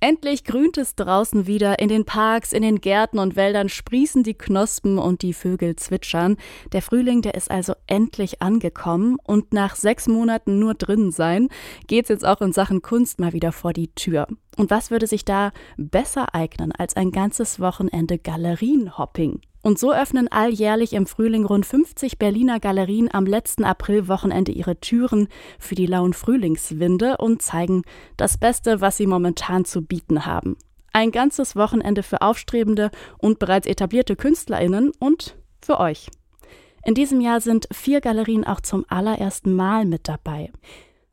Endlich grünt es draußen wieder. In den Parks, in den Gärten und Wäldern sprießen die Knospen und die Vögel zwitschern. Der Frühling, der ist also endlich angekommen und nach sechs Monaten nur drinnen sein, geht's jetzt auch in Sachen Kunst mal wieder vor die Tür. Und was würde sich da besser eignen als ein ganzes Wochenende Galerienhopping? Und so öffnen alljährlich im Frühling rund 50 Berliner Galerien am letzten Aprilwochenende ihre Türen für die lauen Frühlingswinde und zeigen das Beste, was sie momentan zu bieten haben. Ein ganzes Wochenende für aufstrebende und bereits etablierte Künstlerinnen und für euch. In diesem Jahr sind vier Galerien auch zum allerersten Mal mit dabei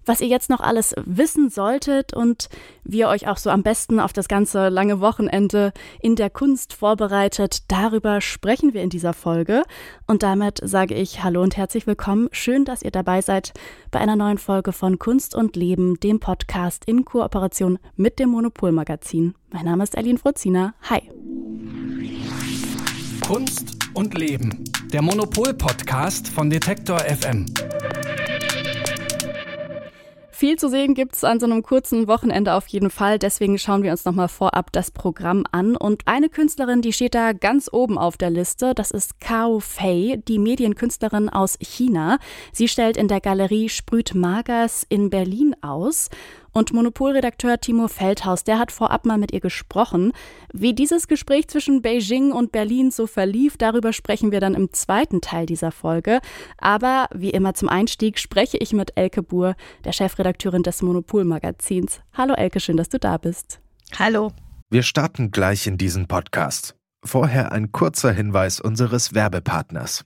was ihr jetzt noch alles wissen solltet und wie ihr euch auch so am besten auf das ganze lange Wochenende in der Kunst vorbereitet, darüber sprechen wir in dieser Folge. Und damit sage ich Hallo und herzlich willkommen. Schön, dass ihr dabei seid bei einer neuen Folge von Kunst und Leben, dem Podcast in Kooperation mit dem Monopolmagazin. Mein Name ist Aline Frozina. Hi. Kunst und Leben, der Monopol-Podcast von Detektor FM. Viel zu sehen gibt's an so einem kurzen Wochenende auf jeden Fall. Deswegen schauen wir uns nochmal vorab das Programm an. Und eine Künstlerin, die steht da ganz oben auf der Liste. Das ist Kao Fei, die Medienkünstlerin aus China. Sie stellt in der Galerie Sprüt Magers in Berlin aus. Und Monopolredakteur Timo Feldhaus, der hat vorab mal mit ihr gesprochen. Wie dieses Gespräch zwischen Beijing und Berlin so verlief, darüber sprechen wir dann im zweiten Teil dieser Folge. Aber wie immer zum Einstieg spreche ich mit Elke Buhr, der Chefredakteurin des Monopolmagazins. Hallo Elke, schön, dass du da bist. Hallo. Wir starten gleich in diesen Podcast. Vorher ein kurzer Hinweis unseres Werbepartners.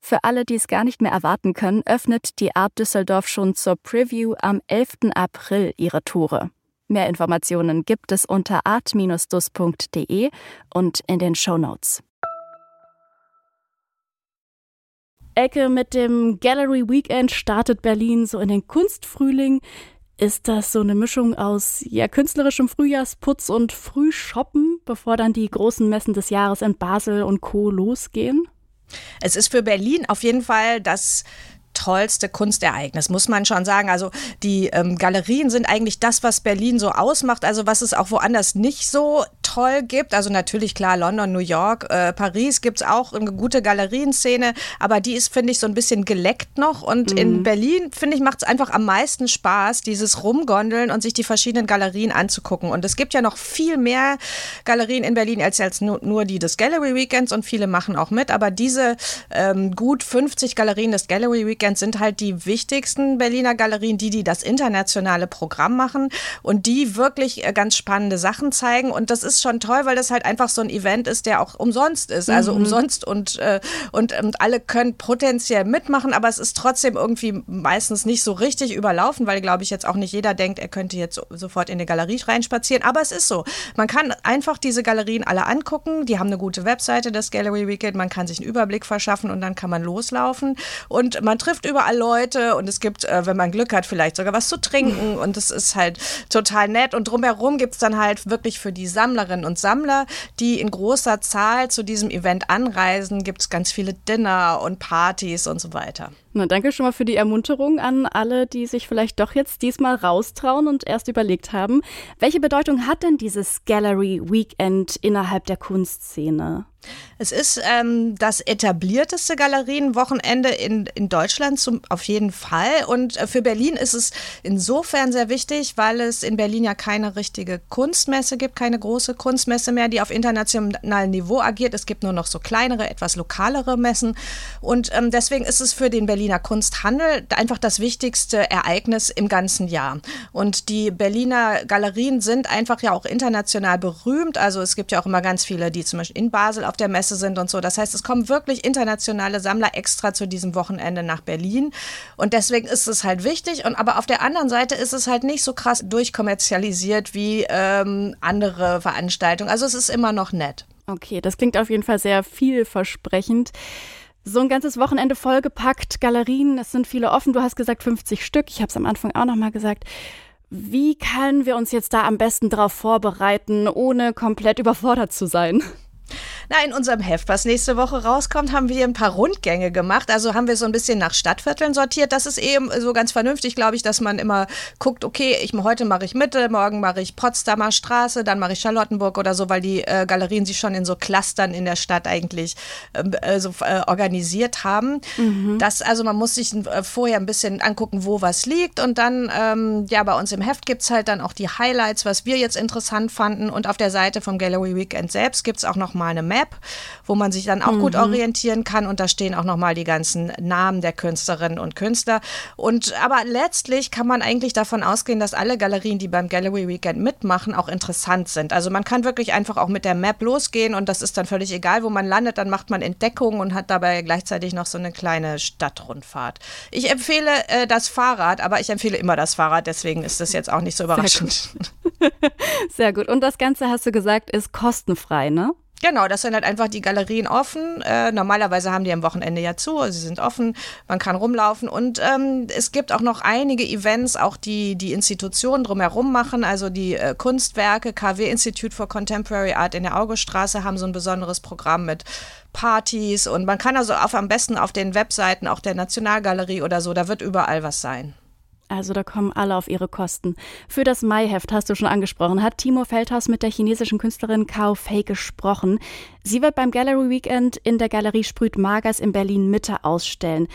Für alle, die es gar nicht mehr erwarten können, öffnet die Art Düsseldorf schon zur Preview am 11. April ihre Tore. Mehr Informationen gibt es unter art-dus.de und in den Show Notes. Ecke mit dem Gallery Weekend startet Berlin so in den Kunstfrühling. Ist das so eine Mischung aus ja, künstlerischem Frühjahrsputz und Frühshoppen, bevor dann die großen Messen des Jahres in Basel und Co. losgehen? Es ist für Berlin auf jeden Fall das tollste Kunstereignis, muss man schon sagen. Also die ähm, Galerien sind eigentlich das, was Berlin so ausmacht, also was es auch woanders nicht so toll gibt. Also natürlich klar, London, New York, äh, Paris gibt es auch eine gute Galerienszene, aber die ist, finde ich, so ein bisschen geleckt noch. Und mhm. in Berlin, finde ich, macht es einfach am meisten Spaß, dieses Rumgondeln und sich die verschiedenen Galerien anzugucken. Und es gibt ja noch viel mehr Galerien in Berlin als, als nur, nur die des Gallery Weekends und viele machen auch mit. Aber diese ähm, gut 50 Galerien des Gallery Weekends sind halt die wichtigsten Berliner Galerien, die, die das internationale Programm machen und die wirklich äh, ganz spannende Sachen zeigen. Und das ist schon toll, weil das halt einfach so ein Event ist, der auch umsonst ist. Also mhm. umsonst und, äh, und, und alle können potenziell mitmachen, aber es ist trotzdem irgendwie meistens nicht so richtig überlaufen, weil, glaube ich, jetzt auch nicht jeder denkt, er könnte jetzt sofort in eine Galerie reinspazieren. Aber es ist so. Man kann einfach diese Galerien alle angucken. Die haben eine gute Webseite, das Gallery Weekend. Man kann sich einen Überblick verschaffen und dann kann man loslaufen. Und man trifft überall Leute und es gibt, äh, wenn man Glück hat, vielleicht sogar was zu trinken. Und es ist halt total nett. Und drumherum gibt es dann halt wirklich für die Sammler Sammlerinnen und Sammler, die in großer Zahl zu diesem Event anreisen. Gibt es ganz viele Dinner und Partys und so weiter. Na, danke schon mal für die Ermunterung an alle, die sich vielleicht doch jetzt diesmal raustrauen und erst überlegt haben. Welche Bedeutung hat denn dieses Gallery Weekend innerhalb der Kunstszene? Es ist ähm, das etablierteste Galerienwochenende in, in Deutschland zum, auf jeden Fall. Und äh, für Berlin ist es insofern sehr wichtig, weil es in Berlin ja keine richtige Kunstmesse gibt, keine große Kunstmesse mehr, die auf internationalem Niveau agiert. Es gibt nur noch so kleinere, etwas lokalere Messen. Und ähm, deswegen ist es für den Berliner Kunsthandel einfach das wichtigste Ereignis im ganzen Jahr. Und die Berliner Galerien sind einfach ja auch international berühmt. Also es gibt ja auch immer ganz viele, die zum Beispiel in Basel auf der Messe sind und so. Das heißt, es kommen wirklich internationale Sammler extra zu diesem Wochenende nach Berlin. Und deswegen ist es halt wichtig. Und aber auf der anderen Seite ist es halt nicht so krass durchkommerzialisiert wie ähm, andere Veranstaltungen. Also es ist immer noch nett. Okay, das klingt auf jeden Fall sehr vielversprechend. So ein ganzes Wochenende vollgepackt, Galerien, es sind viele offen. Du hast gesagt 50 Stück. Ich habe es am Anfang auch nochmal gesagt. Wie können wir uns jetzt da am besten darauf vorbereiten, ohne komplett überfordert zu sein? Na, in unserem Heft, was nächste Woche rauskommt, haben wir ein paar Rundgänge gemacht. Also haben wir so ein bisschen nach Stadtvierteln sortiert. Das ist eben so ganz vernünftig, glaube ich, dass man immer guckt, okay, ich, heute mache ich Mitte, morgen mache ich Potsdamer Straße, dann mache ich Charlottenburg oder so, weil die äh, Galerien sich schon in so Clustern in der Stadt eigentlich ähm, äh, so äh, organisiert haben. Mhm. Das, also man muss sich äh, vorher ein bisschen angucken, wo was liegt. Und dann, ähm, ja, bei uns im Heft gibt es halt dann auch die Highlights, was wir jetzt interessant fanden. Und auf der Seite vom Gallery Weekend selbst gibt es auch noch mal eine Map Map, wo man sich dann auch mhm. gut orientieren kann. Und da stehen auch nochmal die ganzen Namen der Künstlerinnen und Künstler. Und aber letztlich kann man eigentlich davon ausgehen, dass alle Galerien, die beim Gallery Weekend mitmachen, auch interessant sind. Also man kann wirklich einfach auch mit der Map losgehen und das ist dann völlig egal, wo man landet. Dann macht man Entdeckungen und hat dabei gleichzeitig noch so eine kleine Stadtrundfahrt. Ich empfehle äh, das Fahrrad, aber ich empfehle immer das Fahrrad, deswegen ist das jetzt auch nicht so überraschend. Sehr gut. Sehr gut. Und das Ganze, hast du gesagt, ist kostenfrei, ne? Genau, das sind halt einfach die Galerien offen. Äh, normalerweise haben die am Wochenende ja zu, also sie sind offen, man kann rumlaufen und ähm, es gibt auch noch einige Events, auch die die Institutionen drumherum machen, also die äh, Kunstwerke, KW Institute for Contemporary Art in der Auguststraße haben so ein besonderes Programm mit Partys und man kann also auf, am besten auf den Webseiten auch der Nationalgalerie oder so, da wird überall was sein. Also da kommen alle auf ihre Kosten. Für das Maiheft, hast du schon angesprochen, hat Timo Feldhaus mit der chinesischen Künstlerin Kao Fei gesprochen. Sie wird beim Gallery Weekend in der Galerie Sprüht Magers in Berlin Mitte ausstellen.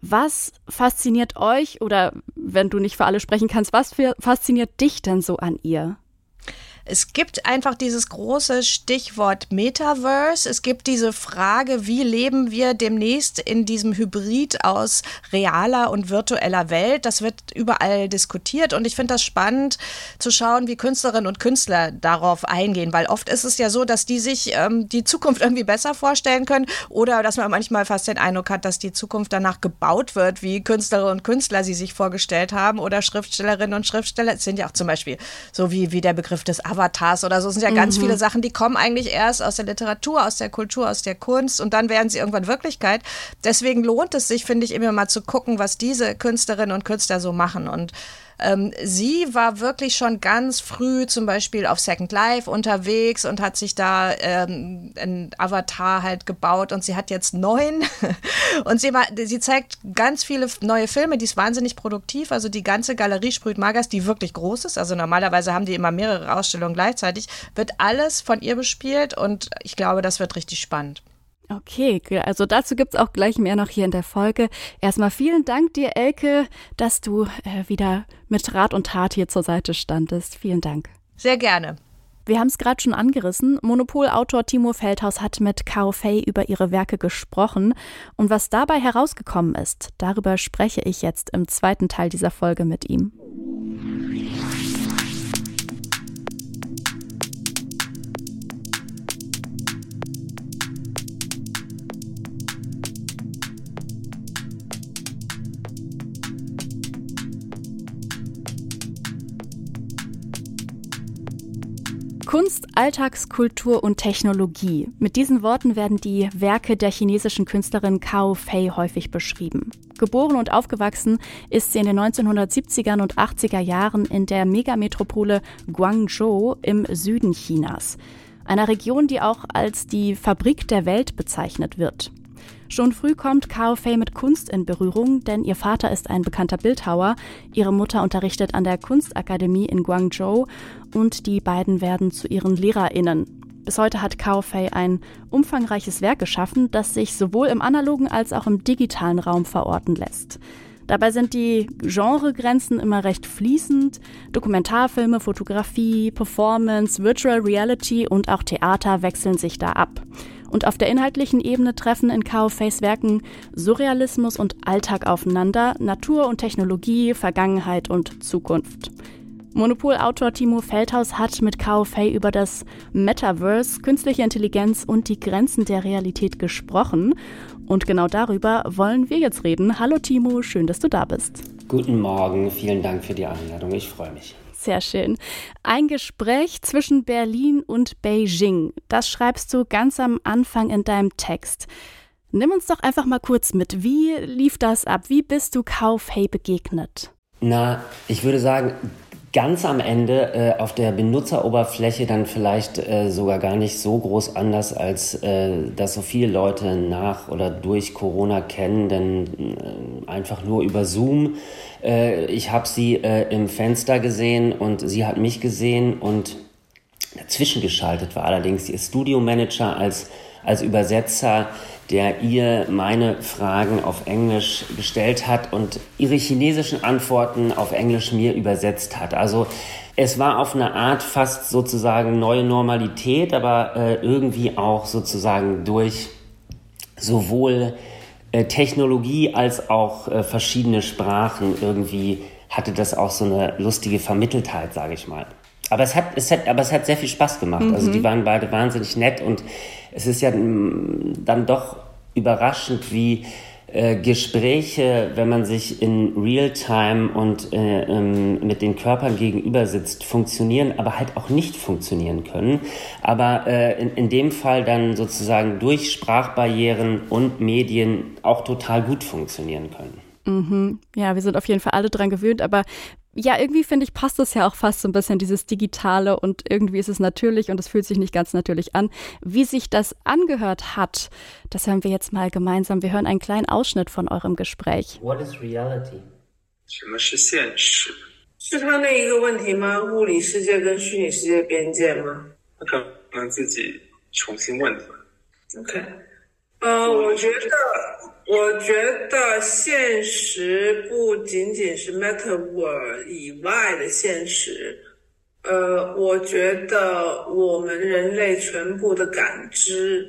Was fasziniert euch oder wenn du nicht für alle sprechen kannst, was fasziniert dich denn so an ihr? Es gibt einfach dieses große Stichwort Metaverse. Es gibt diese Frage, wie leben wir demnächst in diesem Hybrid aus realer und virtueller Welt. Das wird überall diskutiert und ich finde das spannend zu schauen, wie Künstlerinnen und Künstler darauf eingehen, weil oft ist es ja so, dass die sich ähm, die Zukunft irgendwie besser vorstellen können oder dass man manchmal fast den Eindruck hat, dass die Zukunft danach gebaut wird, wie Künstlerinnen und Künstler sie sich vorgestellt haben oder Schriftstellerinnen und Schriftsteller. Es sind ja auch zum Beispiel so wie, wie der Begriff des Avatars oder so. Es sind ja ganz mhm. viele Sachen, die kommen eigentlich erst aus der Literatur, aus der Kultur, aus der Kunst und dann werden sie irgendwann Wirklichkeit. Deswegen lohnt es sich, finde ich, immer mal zu gucken, was diese Künstlerinnen und Künstler so machen und ähm, sie war wirklich schon ganz früh zum Beispiel auf Second Life unterwegs und hat sich da ähm, ein Avatar halt gebaut und sie hat jetzt neun. und sie, sie zeigt ganz viele neue Filme, die ist wahnsinnig produktiv. Also die ganze Galerie sprüht Magas, die wirklich groß ist. Also normalerweise haben die immer mehrere Ausstellungen gleichzeitig. Wird alles von ihr bespielt und ich glaube, das wird richtig spannend. Okay, also dazu gibt es auch gleich mehr noch hier in der Folge. Erstmal vielen Dank dir, Elke, dass du äh, wieder mit Rat und Tat hier zur Seite standest. Vielen Dank. Sehr gerne. Wir haben es gerade schon angerissen. Monopolautor Timo Feldhaus hat mit Kao Fei über ihre Werke gesprochen. Und was dabei herausgekommen ist, darüber spreche ich jetzt im zweiten Teil dieser Folge mit ihm. Kunst, Alltagskultur und Technologie. Mit diesen Worten werden die Werke der chinesischen Künstlerin Cao Fei häufig beschrieben. Geboren und aufgewachsen ist sie in den 1970er und 80er Jahren in der Megametropole Guangzhou im Süden Chinas, einer Region, die auch als die Fabrik der Welt bezeichnet wird. Schon früh kommt Kao Fei mit Kunst in Berührung, denn ihr Vater ist ein bekannter Bildhauer, ihre Mutter unterrichtet an der Kunstakademie in Guangzhou und die beiden werden zu ihren LehrerInnen. Bis heute hat Kao Fei ein umfangreiches Werk geschaffen, das sich sowohl im analogen als auch im digitalen Raum verorten lässt. Dabei sind die Genregrenzen immer recht fließend. Dokumentarfilme, Fotografie, Performance, Virtual Reality und auch Theater wechseln sich da ab. Und auf der inhaltlichen Ebene treffen in Face Werken Surrealismus und Alltag aufeinander, Natur und Technologie, Vergangenheit und Zukunft. Monopol-Autor Timo Feldhaus hat mit Kao Fei über das Metaverse, künstliche Intelligenz und die Grenzen der Realität gesprochen. Und genau darüber wollen wir jetzt reden. Hallo Timo, schön, dass du da bist. Guten Morgen, vielen Dank für die Einladung. Ich freue mich. Sehr schön. Ein Gespräch zwischen Berlin und Beijing. Das schreibst du ganz am Anfang in deinem Text. Nimm uns doch einfach mal kurz mit. Wie lief das ab? Wie bist du Kaufhey begegnet? Na, ich würde sagen, ganz am Ende äh, auf der Benutzeroberfläche dann vielleicht äh, sogar gar nicht so groß anders, als äh, dass so viele Leute nach oder durch Corona kennen, denn äh, einfach nur über Zoom. Äh, ich habe sie äh, im Fenster gesehen und sie hat mich gesehen und dazwischen geschaltet war allerdings ihr Studiomanager als, als Übersetzer der ihr meine Fragen auf Englisch gestellt hat und ihre chinesischen Antworten auf Englisch mir übersetzt hat. Also es war auf eine Art fast sozusagen neue Normalität, aber äh, irgendwie auch sozusagen durch sowohl Technologie als auch äh, verschiedene Sprachen irgendwie hatte das auch so eine lustige Vermitteltheit, sage ich mal. Aber es hat, es hat, aber es hat sehr viel Spaß gemacht. Mhm. Also die waren beide wahnsinnig nett und es ist ja dann doch überraschend, wie äh, Gespräche, wenn man sich in Realtime und äh, ähm, mit den Körpern gegenüber sitzt, funktionieren, aber halt auch nicht funktionieren können. Aber äh, in, in dem Fall dann sozusagen durch Sprachbarrieren und Medien auch total gut funktionieren können. Mhm. Ja, wir sind auf jeden Fall alle dran gewöhnt, aber ja, irgendwie finde ich, passt das ja auch fast so ein bisschen, dieses Digitale und irgendwie ist es natürlich und es fühlt sich nicht ganz natürlich an. Wie sich das angehört hat, das hören wir jetzt mal gemeinsam. Wir hören einen kleinen Ausschnitt von eurem Gespräch. What is reality? 什么是现实？是他那一个问题吗？物理世界跟虚拟世界边界吗？他可能自己重新问的。OK，呃，我觉得。 我觉得现实不仅仅是 metaverse 以外的现实，呃，我觉得我们人类全部的感知，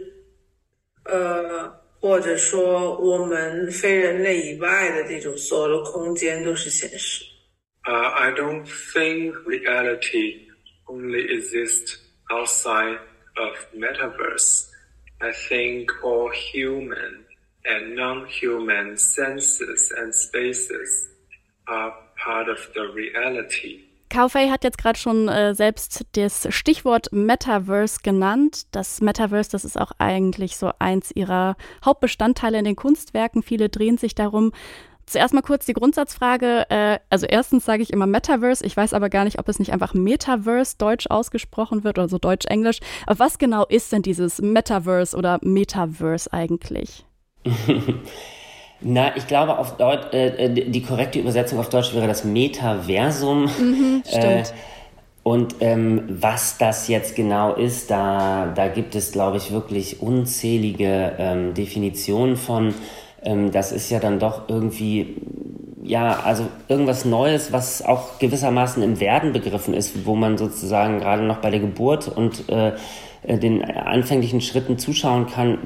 呃，或者说我们非人类以外的这种所有的空间都是现实。Uh, I don't think reality only exists outside of metaverse. I think all human and non-human senses and spaces are part of the reality. Kaufei hat jetzt gerade schon äh, selbst das Stichwort Metaverse genannt. Das Metaverse, das ist auch eigentlich so eins ihrer Hauptbestandteile in den Kunstwerken. Viele drehen sich darum. Zuerst mal kurz die Grundsatzfrage. Äh, also erstens sage ich immer Metaverse. Ich weiß aber gar nicht, ob es nicht einfach Metaverse deutsch ausgesprochen wird oder so deutsch-englisch. Aber was genau ist denn dieses Metaverse oder Metaverse eigentlich? Na, ich glaube, auf Deutsch, äh, äh, die korrekte Übersetzung auf Deutsch wäre das Metaversum. Mhm, stimmt. Äh, und ähm, was das jetzt genau ist, da, da gibt es, glaube ich, wirklich unzählige ähm, Definitionen von. Ähm, das ist ja dann doch irgendwie, ja, also irgendwas Neues, was auch gewissermaßen im Werden begriffen ist, wo man sozusagen gerade noch bei der Geburt und äh, den anfänglichen Schritten zuschauen kann.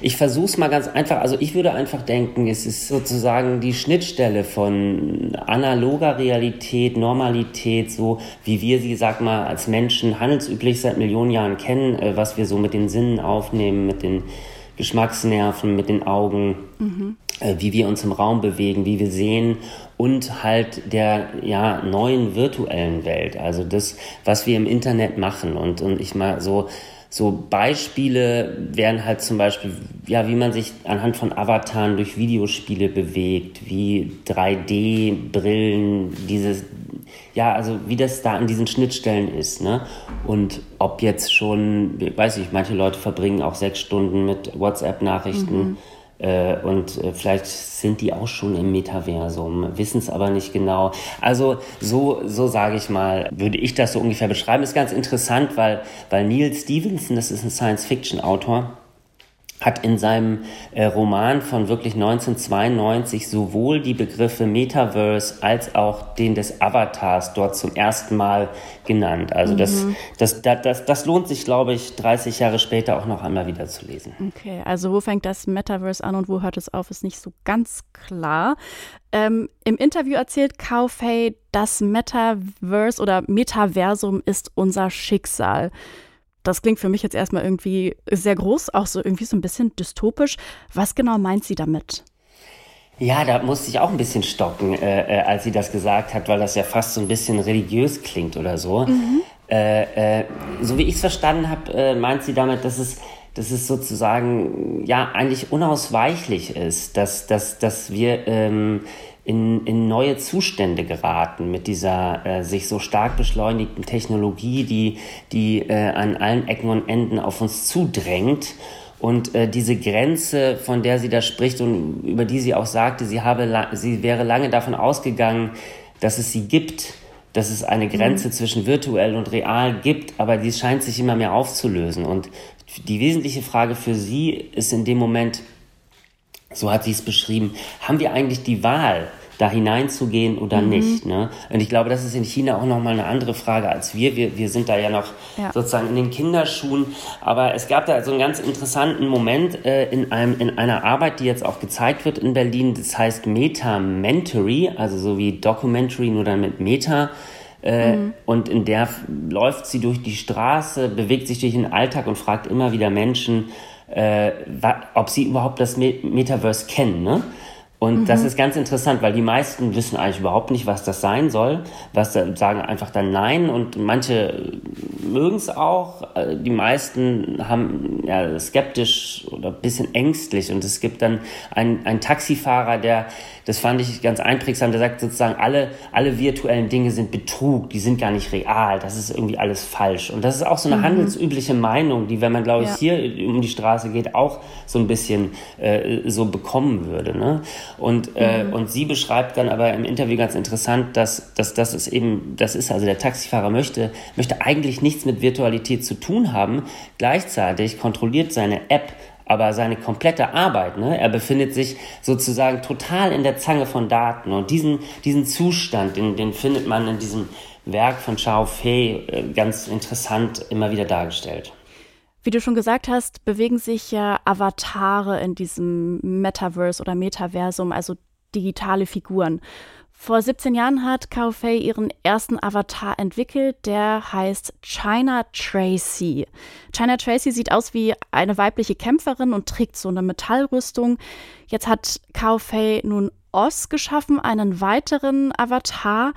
Ich versuche es mal ganz einfach. Also ich würde einfach denken, es ist sozusagen die Schnittstelle von analoger Realität, Normalität, so wie wir sie, sag mal, als Menschen handelsüblich seit Millionen Jahren kennen, äh, was wir so mit den Sinnen aufnehmen, mit den Geschmacksnerven, mit den Augen, mhm. Wie wir uns im Raum bewegen, wie wir sehen und halt der ja neuen virtuellen Welt, also das, was wir im Internet machen und und ich mal so so Beispiele wären halt zum Beispiel, ja, wie man sich anhand von Avataren durch Videospiele bewegt, wie 3D-Brillen, dieses, ja, also wie das da an diesen Schnittstellen ist, ne? Und ob jetzt schon, weiß ich, manche Leute verbringen auch sechs Stunden mit WhatsApp-Nachrichten. Mhm Äh, und äh, vielleicht sind die auch schon im Metaversum, wissen es aber nicht genau. Also so, so sage ich mal, würde ich das so ungefähr beschreiben. Ist ganz interessant, weil, weil Neil Stevenson, das ist ein Science-Fiction-Autor, hat in seinem äh, Roman von wirklich 1992 sowohl die Begriffe Metaverse als auch den des Avatars dort zum ersten Mal genannt. Also mhm. das, das, das, das, das lohnt sich, glaube ich, 30 Jahre später auch noch einmal wieder zu lesen. Okay, also wo fängt das Metaverse an und wo hört es auf, ist nicht so ganz klar. Ähm, Im Interview erzählt Kao Fei, das Metaverse oder Metaversum ist unser Schicksal. Das klingt für mich jetzt erstmal irgendwie sehr groß, auch so irgendwie so ein bisschen dystopisch. Was genau meint sie damit? Ja, da musste ich auch ein bisschen stocken, äh, äh, als sie das gesagt hat, weil das ja fast so ein bisschen religiös klingt oder so. Mhm. Äh, äh, so wie ich es verstanden habe, äh, meint sie damit, dass es, dass es sozusagen ja eigentlich unausweichlich ist, dass, dass, dass wir ähm, in, in neue Zustände geraten mit dieser äh, sich so stark beschleunigten Technologie, die, die äh, an allen Ecken und Enden auf uns zudrängt. Und äh, diese Grenze, von der sie da spricht und über die sie auch sagte, sie, habe, sie wäre lange davon ausgegangen, dass es sie gibt, dass es eine Grenze mhm. zwischen virtuell und real gibt, aber die scheint sich immer mehr aufzulösen. Und die wesentliche Frage für sie ist in dem Moment, so hat sie es beschrieben, haben wir eigentlich die Wahl, da hineinzugehen oder mhm. nicht. Ne? Und ich glaube, das ist in China auch nochmal eine andere Frage als wir. Wir, wir sind da ja noch ja. sozusagen in den Kinderschuhen. Aber es gab da so einen ganz interessanten Moment äh, in, einem, in einer Arbeit, die jetzt auch gezeigt wird in Berlin. Das heißt Meta-Mentory, also so wie Documentary, nur dann mit Meta. Äh, mhm. Und in der läuft sie durch die Straße, bewegt sich durch den Alltag und fragt immer wieder Menschen, äh, ob sie überhaupt das Metaverse kennen. Ne? Und mhm. das ist ganz interessant, weil die meisten wissen eigentlich überhaupt nicht, was das sein soll. Was sagen einfach dann nein und manche mögen es auch. Äh, die meisten haben ja skeptisch oder ein bisschen ängstlich und es gibt dann einen, einen Taxifahrer, der das fand ich ganz einprägsam, der sagt sozusagen alle alle virtuellen Dinge sind Betrug, die sind gar nicht real, das ist irgendwie alles falsch. Und das ist auch so eine mhm. handelsübliche Meinung, die wenn man glaube ich ja. hier um die Straße geht auch so ein bisschen äh, so bekommen würde. Ne? Und, äh, mhm. und sie beschreibt dann aber im Interview ganz interessant, dass, dass das ist eben, das ist also der Taxifahrer möchte, möchte eigentlich nichts mit Virtualität zu tun haben. Gleichzeitig kontrolliert seine App aber seine komplette Arbeit, ne, er befindet sich sozusagen total in der Zange von Daten und diesen, diesen Zustand, den, den findet man in diesem Werk von Chao Fei äh, ganz interessant immer wieder dargestellt. Wie du schon gesagt hast, bewegen sich ja Avatare in diesem Metaverse oder Metaversum, also digitale Figuren. Vor 17 Jahren hat Kao Fei ihren ersten Avatar entwickelt, der heißt China Tracy. China Tracy sieht aus wie eine weibliche Kämpferin und trägt so eine Metallrüstung. Jetzt hat Kao Fei nun Oz geschaffen, einen weiteren Avatar.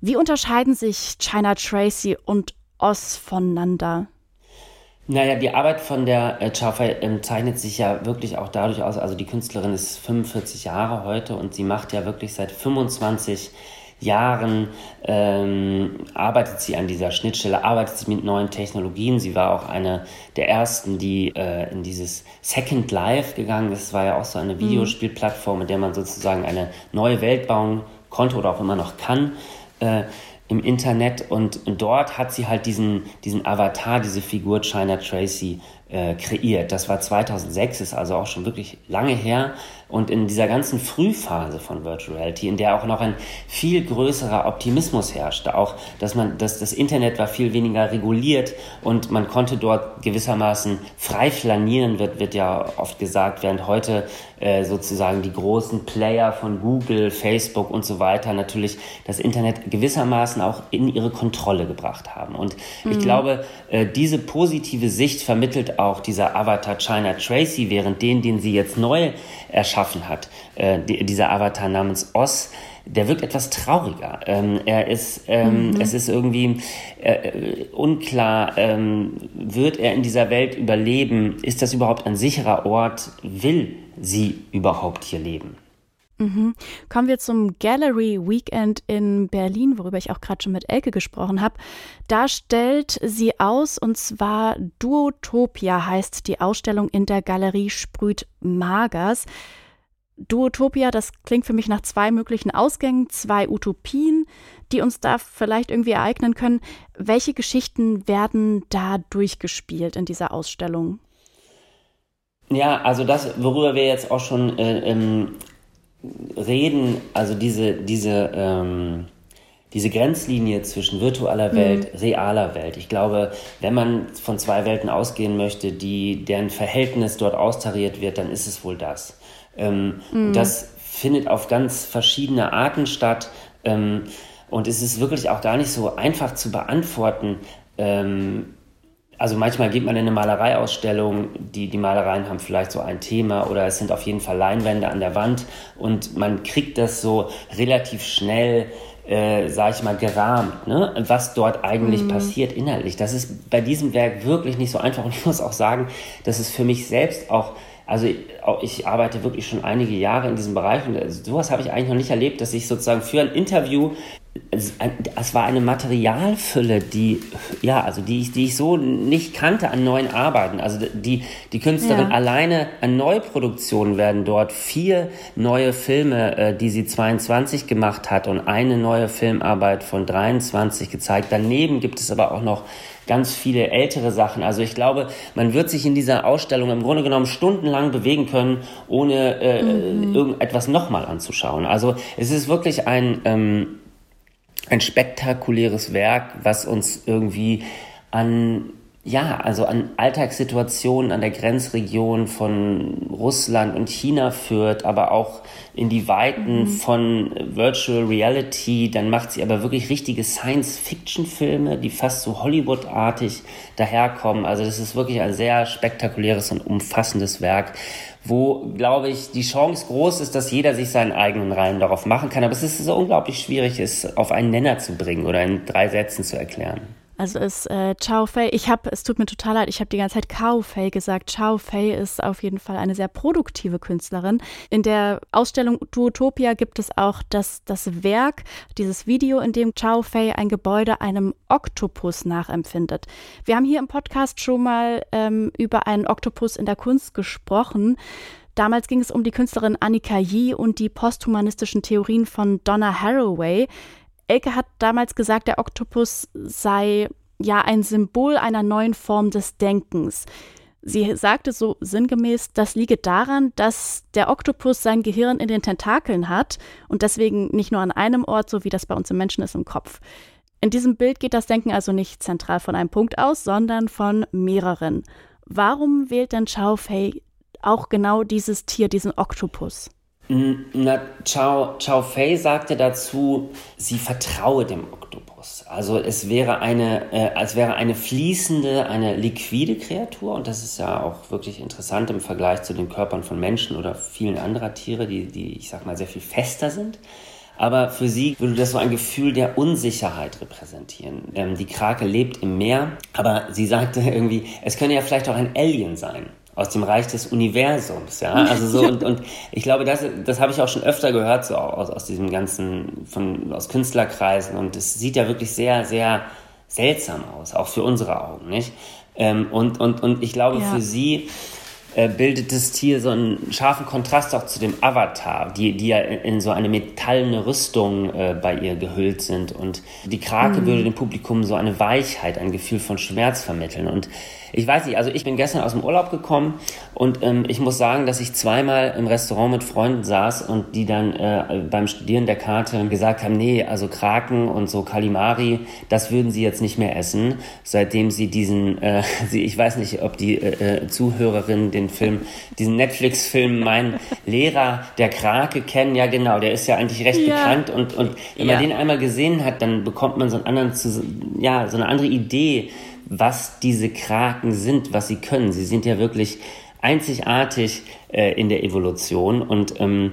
Wie unterscheiden sich China Tracy und Oz voneinander? Naja, die Arbeit von der äh, ähm, zeichnet sich ja wirklich auch dadurch aus, also die Künstlerin ist 45 Jahre heute und sie macht ja wirklich seit 25 Jahren ähm, arbeitet sie an dieser Schnittstelle, arbeitet sie mit neuen Technologien. Sie war auch eine der ersten, die äh, in dieses Second Life gegangen ist. Das war ja auch so eine mhm. Videospielplattform, mit der man sozusagen eine neue Welt bauen konnte oder auch immer noch kann. Äh, im Internet und, dort hat sie halt diesen, diesen Avatar, diese Figur China Tracy äh, kreiert. Das war 2006, ist also auch schon wirklich lange her. Und in dieser ganzen Frühphase von Virtual Reality, in der auch noch ein viel größerer Optimismus herrschte, auch dass man, dass das Internet war viel weniger reguliert und man konnte dort gewissermaßen frei flanieren, wird, wird ja oft gesagt, während heute äh, sozusagen die großen Player von Google, Facebook und so weiter natürlich das Internet gewissermaßen auch in ihre Kontrolle gebracht haben. Und mhm. ich glaube, äh, diese positive Sicht vermittelt auch dieser Avatar China Tracy, während den, den sie jetzt neu erschaffen hat, äh, die, dieser Avatar namens Oz, der wirkt etwas trauriger. Ähm, er ist, ähm, mhm. es ist irgendwie äh, unklar, ähm, wird er in dieser Welt überleben? Ist das überhaupt ein sicherer Ort? Will sie überhaupt hier leben? Mhm. Kommen wir zum Gallery Weekend in Berlin, worüber ich auch gerade schon mit Elke gesprochen habe. Da stellt sie aus, und zwar Duotopia heißt die Ausstellung in der Galerie Sprüht Magers. Duotopia, das klingt für mich nach zwei möglichen Ausgängen, zwei Utopien, die uns da vielleicht irgendwie ereignen können. Welche Geschichten werden da durchgespielt in dieser Ausstellung? Ja, also das, worüber wir jetzt auch schon äh, ähm, reden, also diese, diese, ähm, diese Grenzlinie zwischen virtueller Welt, mhm. realer Welt. Ich glaube, wenn man von zwei Welten ausgehen möchte, die, deren Verhältnis dort austariert wird, dann ist es wohl das. Ähm, mhm. Das findet auf ganz verschiedene Arten statt. Ähm, und es ist wirklich auch gar nicht so einfach zu beantworten, ähm, also manchmal geht man in eine Malereiausstellung, die, die Malereien haben vielleicht so ein Thema oder es sind auf jeden Fall Leinwände an der Wand und man kriegt das so relativ schnell, äh, sag ich mal, gerahmt, ne? was dort eigentlich mhm. passiert inhaltlich. Das ist bei diesem Werk wirklich nicht so einfach und ich muss auch sagen, dass es für mich selbst auch also ich arbeite wirklich schon einige Jahre in diesem Bereich und sowas habe ich eigentlich noch nicht erlebt, dass ich sozusagen für ein Interview es war eine Materialfülle, die, ja, also die ich, die ich so nicht kannte an neuen Arbeiten. Also die, die Künstlerin ja. alleine an Neuproduktionen werden dort vier neue Filme, äh, die sie 22 gemacht hat und eine neue Filmarbeit von 23 gezeigt. Daneben gibt es aber auch noch ganz viele ältere Sachen. Also ich glaube, man wird sich in dieser Ausstellung im Grunde genommen stundenlang bewegen können, ohne äh, mhm. irgendetwas nochmal anzuschauen. Also es ist wirklich ein ähm, ein spektakuläres Werk, was uns irgendwie an ja, also an Alltagssituationen an der Grenzregion von Russland und China führt, aber auch in die Weiten mhm. von Virtual Reality. Dann macht sie aber wirklich richtige Science-Fiction-Filme, die fast so Hollywood-artig daherkommen. Also das ist wirklich ein sehr spektakuläres und umfassendes Werk, wo, glaube ich, die Chance groß ist, dass jeder sich seinen eigenen Reim darauf machen kann. Aber es ist so unglaublich schwierig, es auf einen Nenner zu bringen oder in drei Sätzen zu erklären. Also ist äh, Chao Fei, ich habe, es tut mir total leid, ich habe die ganze Zeit Kao Fei gesagt. Chao Fei ist auf jeden Fall eine sehr produktive Künstlerin. In der Ausstellung Duotopia gibt es auch das, das Werk, dieses Video, in dem Chao Fei ein Gebäude einem Oktopus nachempfindet. Wir haben hier im Podcast schon mal ähm, über einen Oktopus in der Kunst gesprochen. Damals ging es um die Künstlerin Annika Yee und die posthumanistischen Theorien von Donna Haraway. Elke hat damals gesagt, der Oktopus sei ja ein Symbol einer neuen Form des Denkens. Sie sagte so sinngemäß, das liege daran, dass der Oktopus sein Gehirn in den Tentakeln hat und deswegen nicht nur an einem Ort, so wie das bei uns im Menschen ist, im Kopf. In diesem Bild geht das Denken also nicht zentral von einem Punkt aus, sondern von mehreren. Warum wählt denn Chao Fei auch genau dieses Tier, diesen Oktopus? Na, Chao, Chao Fei sagte dazu, sie vertraue dem Oktopus. Also es wäre eine, äh, als wäre eine fließende, eine liquide Kreatur und das ist ja auch wirklich interessant im Vergleich zu den Körpern von Menschen oder vielen anderer Tiere, die, die ich sag mal sehr viel fester sind. Aber für sie würde das so ein Gefühl der Unsicherheit repräsentieren. Ähm, die Krake lebt im Meer, aber sie sagte irgendwie, es könne ja vielleicht auch ein Alien sein aus dem Reich des Universums, ja. Also so und, und ich glaube, das, das habe ich auch schon öfter gehört, so aus, aus diesem ganzen, von, aus Künstlerkreisen und es sieht ja wirklich sehr, sehr seltsam aus, auch für unsere Augen, nicht? Ähm, und, und, und ich glaube, ja. für sie äh, bildet das Tier so einen scharfen Kontrast auch zu dem Avatar, die, die ja in, in so eine metallene Rüstung äh, bei ihr gehüllt sind. Und die Krake mhm. würde dem Publikum so eine Weichheit, ein Gefühl von Schmerz vermitteln. Und ich weiß nicht, also ich bin gestern aus dem Urlaub gekommen und ähm, ich muss sagen, dass ich zweimal im Restaurant mit Freunden saß und die dann äh, beim Studieren der Karte gesagt haben, nee, also Kraken und so Kalimari, das würden sie jetzt nicht mehr essen, seitdem sie diesen, äh, sie, ich weiß nicht, ob die äh, äh Zuhörerinnen den Film, diesen Netflix-Film Mein Lehrer der Krake kennen. Ja, genau, der ist ja eigentlich recht ja. bekannt und, und wenn man den einmal gesehen hat, dann bekommt man so einen anderen, ja, so eine andere Idee was diese Kraken sind, was sie können. Sie sind ja wirklich einzigartig äh, in der Evolution. Und ähm,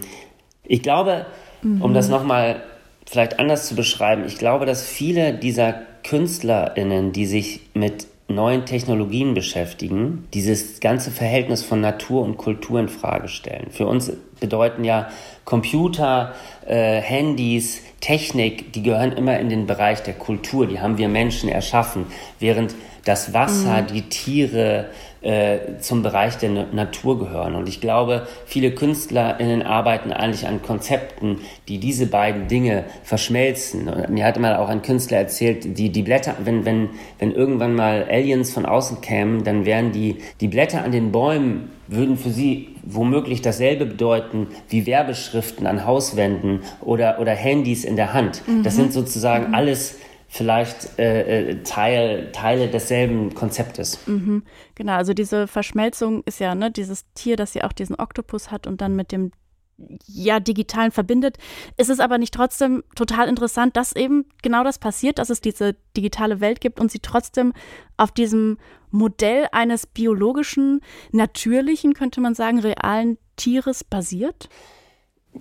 ich glaube, mhm. um das nochmal vielleicht anders zu beschreiben, ich glaube, dass viele dieser KünstlerInnen, die sich mit neuen Technologien beschäftigen, dieses ganze Verhältnis von Natur und Kultur in Frage stellen. Für uns bedeuten ja Computer, äh, Handys, Technik, die gehören immer in den Bereich der Kultur, die haben wir Menschen erschaffen, während das Wasser, mhm. die Tiere, äh, zum Bereich der Natur gehören. Und ich glaube, viele KünstlerInnen arbeiten eigentlich an Konzepten, die diese beiden Dinge verschmelzen. Und mir hatte mal auch ein Künstler erzählt, die, die Blätter, wenn, wenn, wenn irgendwann mal Aliens von außen kämen, dann wären die, die Blätter an den Bäumen würden für sie womöglich dasselbe bedeuten wie Werbeschriften an Hauswänden oder, oder Handys in der Hand. Mhm. Das sind sozusagen mhm. alles vielleicht äh, äh, Teil, Teile desselben Konzeptes. Mhm, genau, also diese Verschmelzung ist ja ne, dieses Tier, das ja auch diesen Oktopus hat und dann mit dem ja digitalen verbindet. Ist es aber nicht trotzdem total interessant, dass eben genau das passiert, dass es diese digitale Welt gibt und sie trotzdem auf diesem Modell eines biologischen, natürlichen, könnte man sagen, realen Tieres basiert?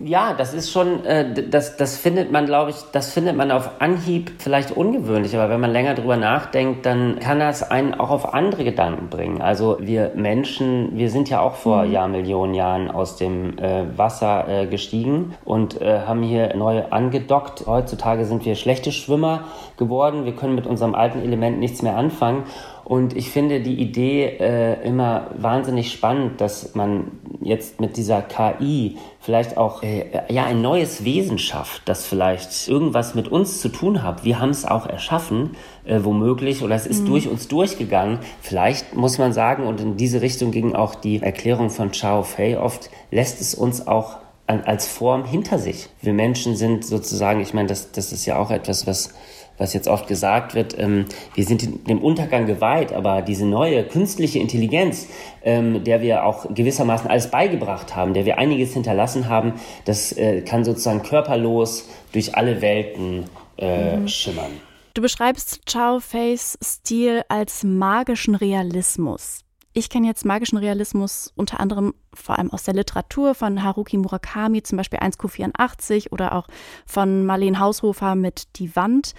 Ja, das ist schon, äh, das, das findet man, glaube ich, das findet man auf Anhieb vielleicht ungewöhnlich, aber wenn man länger drüber nachdenkt, dann kann das einen auch auf andere Gedanken bringen. Also wir Menschen, wir sind ja auch vor mhm. Jahrmillionen Jahren aus dem äh, Wasser äh, gestiegen und äh, haben hier neu angedockt. Heutzutage sind wir schlechte Schwimmer geworden. Wir können mit unserem alten Element nichts mehr anfangen. Und ich finde die Idee äh, immer wahnsinnig spannend, dass man jetzt mit dieser KI vielleicht auch äh, ja ein neues Wesen schafft, das vielleicht irgendwas mit uns zu tun hat. Wir haben es auch erschaffen, äh, womöglich, oder es ist mhm. durch uns durchgegangen. Vielleicht muss man sagen, und in diese Richtung ging auch die Erklärung von Chao Fei oft, lässt es uns auch als Form hinter sich. Wir Menschen sind sozusagen, ich meine, das, das ist ja auch etwas, was was jetzt oft gesagt wird, ähm, wir sind dem Untergang geweiht, aber diese neue künstliche Intelligenz, ähm, der wir auch gewissermaßen alles beigebracht haben, der wir einiges hinterlassen haben, das äh, kann sozusagen körperlos durch alle Welten äh, mhm. schimmern. Du beschreibst Chao Feis Stil als magischen Realismus. Ich kenne jetzt magischen Realismus unter anderem vor allem aus der Literatur von Haruki Murakami, zum Beispiel 1Q84 oder auch von Marlene Haushofer mit Die Wand.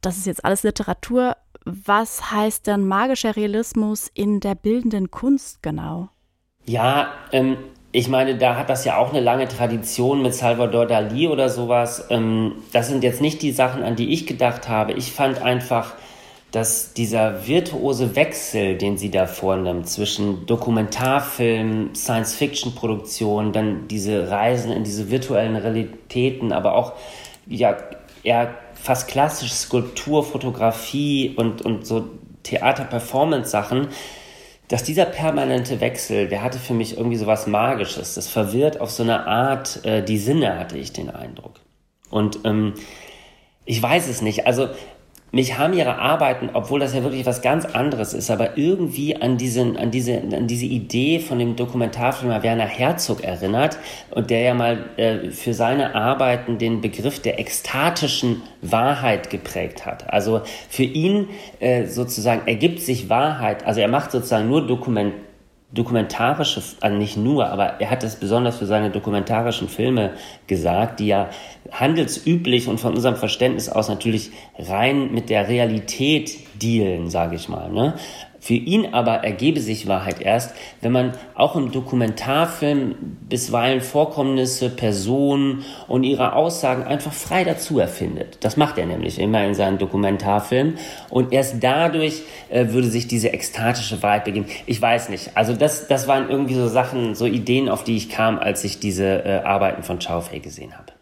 Das ist jetzt alles Literatur. Was heißt denn magischer Realismus in der bildenden Kunst genau? Ja, ähm, ich meine, da hat das ja auch eine lange Tradition mit Salvador Dali oder sowas. Ähm, das sind jetzt nicht die Sachen, an die ich gedacht habe. Ich fand einfach, dass dieser virtuose Wechsel, den sie da vornimmt, zwischen Dokumentarfilm, Science-Fiction-Produktion, dann diese Reisen in diese virtuellen Realitäten, aber auch ja, eher fast klassische Skulptur, Fotografie und, und so Theater-Performance-Sachen, dass dieser permanente Wechsel, der hatte für mich irgendwie so was Magisches. Das verwirrt auf so eine Art äh, die Sinne, hatte ich den Eindruck. Und ähm, ich weiß es nicht. Also mich haben ihre Arbeiten, obwohl das ja wirklich was ganz anderes ist, aber irgendwie an, diesen, an, diese, an diese Idee von dem Dokumentarfilmer Werner Herzog erinnert und der ja mal äh, für seine Arbeiten den Begriff der ekstatischen Wahrheit geprägt hat. Also für ihn äh, sozusagen ergibt sich Wahrheit, also er macht sozusagen nur Dokument dokumentarische, also nicht nur, aber er hat es besonders für seine dokumentarischen Filme gesagt, die ja handelsüblich und von unserem Verständnis aus natürlich rein mit der Realität dealen, sage ich mal. Ne? Für ihn aber ergebe sich Wahrheit erst, wenn man auch im Dokumentarfilm bisweilen Vorkommnisse, Personen und ihre Aussagen einfach frei dazu erfindet. Das macht er nämlich immer in seinen Dokumentarfilmen. Und erst dadurch äh, würde sich diese ekstatische Wahrheit begeben. Ich weiß nicht. Also das, das waren irgendwie so Sachen, so Ideen, auf die ich kam, als ich diese äh, Arbeiten von Chao Fei gesehen habe.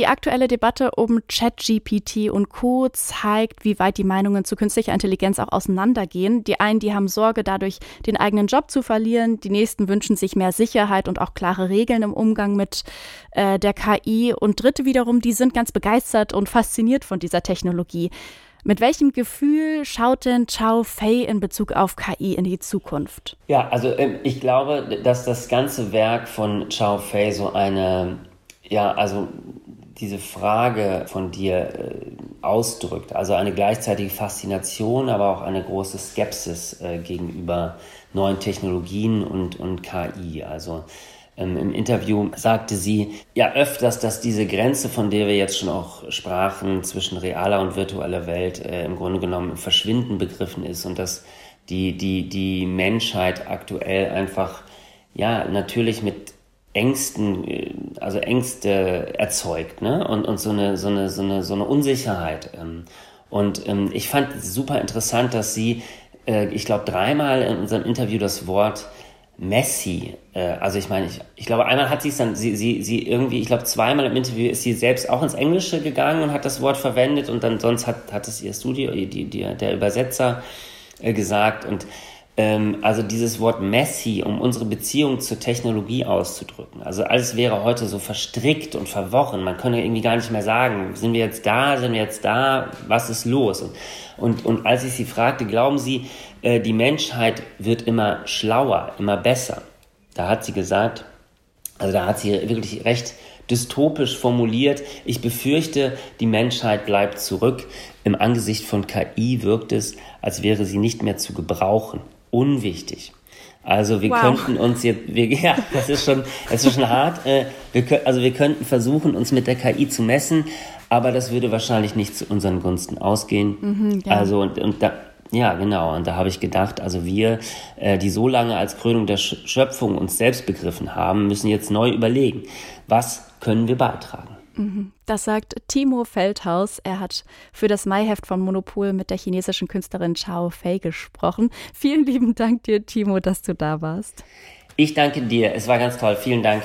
Die aktuelle Debatte um ChatGPT und Co. zeigt, wie weit die Meinungen zu künstlicher Intelligenz auch auseinandergehen. Die einen, die haben Sorge, dadurch den eigenen Job zu verlieren. Die nächsten wünschen sich mehr Sicherheit und auch klare Regeln im Umgang mit äh, der KI. Und Dritte wiederum, die sind ganz begeistert und fasziniert von dieser Technologie. Mit welchem Gefühl schaut denn Chao Fei in Bezug auf KI in die Zukunft? Ja, also ähm, ich glaube, dass das ganze Werk von Chao Fei so eine, ja, also diese Frage von dir äh, ausdrückt. Also eine gleichzeitige Faszination, aber auch eine große Skepsis äh, gegenüber neuen Technologien und, und KI. Also Ähm, Im Interview sagte sie ja öfters, dass diese Grenze, von der wir jetzt schon auch sprachen, zwischen realer und virtueller Welt äh, im Grunde genommen verschwinden begriffen ist und dass die, die, die Menschheit aktuell einfach, ja, natürlich mit Ängsten, also Ängste erzeugt, ne? Und, und so eine, so eine, so eine, so eine Unsicherheit. Ähm. Und ähm, ich fand super interessant, dass sie, äh, ich glaube, dreimal in unserem Interview das Wort Messi, äh, also ich meine, ich, ich glaube, einmal hat sie es dann, sie, sie, sie irgendwie, ich glaube, zweimal im Interview ist sie selbst auch ins Englische gegangen und hat das Wort verwendet und dann sonst hat, hat es ihr Studio, die, die, der Übersetzer äh, gesagt und also dieses Wort Messi, um unsere Beziehung zur Technologie auszudrücken. Also alles wäre heute so verstrickt und verworren. Man könne irgendwie gar nicht mehr sagen, sind wir jetzt da, sind wir jetzt da, was ist los? Und, und, und als ich sie fragte, glauben Sie, äh, die Menschheit wird immer schlauer, immer besser. Da hat sie gesagt, also da hat sie wirklich recht dystopisch formuliert, ich befürchte, die Menschheit bleibt zurück. Im Angesicht von KI wirkt es, als wäre sie nicht mehr zu gebrauchen. Unwichtig. Also wir wow. könnten uns jetzt, wir, ja, das ist schon, das ist schon hart. Äh, wir, also wir könnten versuchen, uns mit der KI zu messen, aber das würde wahrscheinlich nicht zu unseren Gunsten ausgehen. Mhm, ja. Also und, und da, ja, genau. Und da habe ich gedacht, also wir, äh, die so lange als Krönung der Schöpfung uns selbst begriffen haben, müssen jetzt neu überlegen, was können wir beitragen. Mhm. Das sagt Timo Feldhaus. Er hat für das Maiheft von Monopol mit der chinesischen Künstlerin Chao Fei gesprochen. Vielen lieben Dank dir, Timo, dass du da warst. Ich danke dir. Es war ganz toll. Vielen Dank.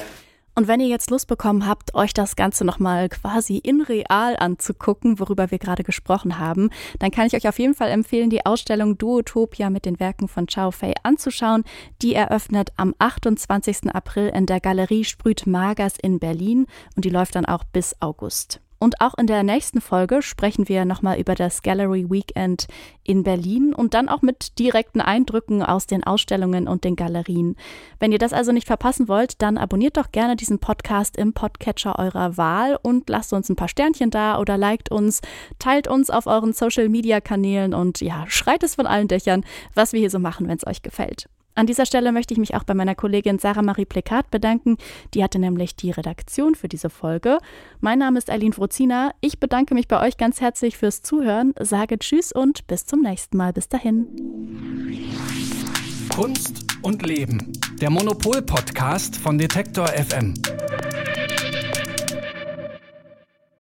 Und wenn ihr jetzt Lust bekommen habt, euch das Ganze nochmal quasi in real anzugucken, worüber wir gerade gesprochen haben, dann kann ich euch auf jeden Fall empfehlen, die Ausstellung Duotopia mit den Werken von Chao Fei anzuschauen. Die eröffnet am 28. April in der Galerie Sprüt Magers in Berlin und die läuft dann auch bis August. Und auch in der nächsten Folge sprechen wir nochmal über das Gallery Weekend in Berlin und dann auch mit direkten Eindrücken aus den Ausstellungen und den Galerien. Wenn ihr das also nicht verpassen wollt, dann abonniert doch gerne diesen Podcast im Podcatcher eurer Wahl und lasst uns ein paar Sternchen da oder liked uns, teilt uns auf euren Social Media Kanälen und ja, schreit es von allen Dächern, was wir hier so machen, wenn es euch gefällt. An dieser Stelle möchte ich mich auch bei meiner Kollegin Sarah Marie Plekat bedanken. Die hatte nämlich die Redaktion für diese Folge. Mein Name ist Eileen Frozina. Ich bedanke mich bei euch ganz herzlich fürs Zuhören, sage Tschüss und bis zum nächsten Mal. Bis dahin. Kunst und Leben. Der Monopol-Podcast von Detektor FM.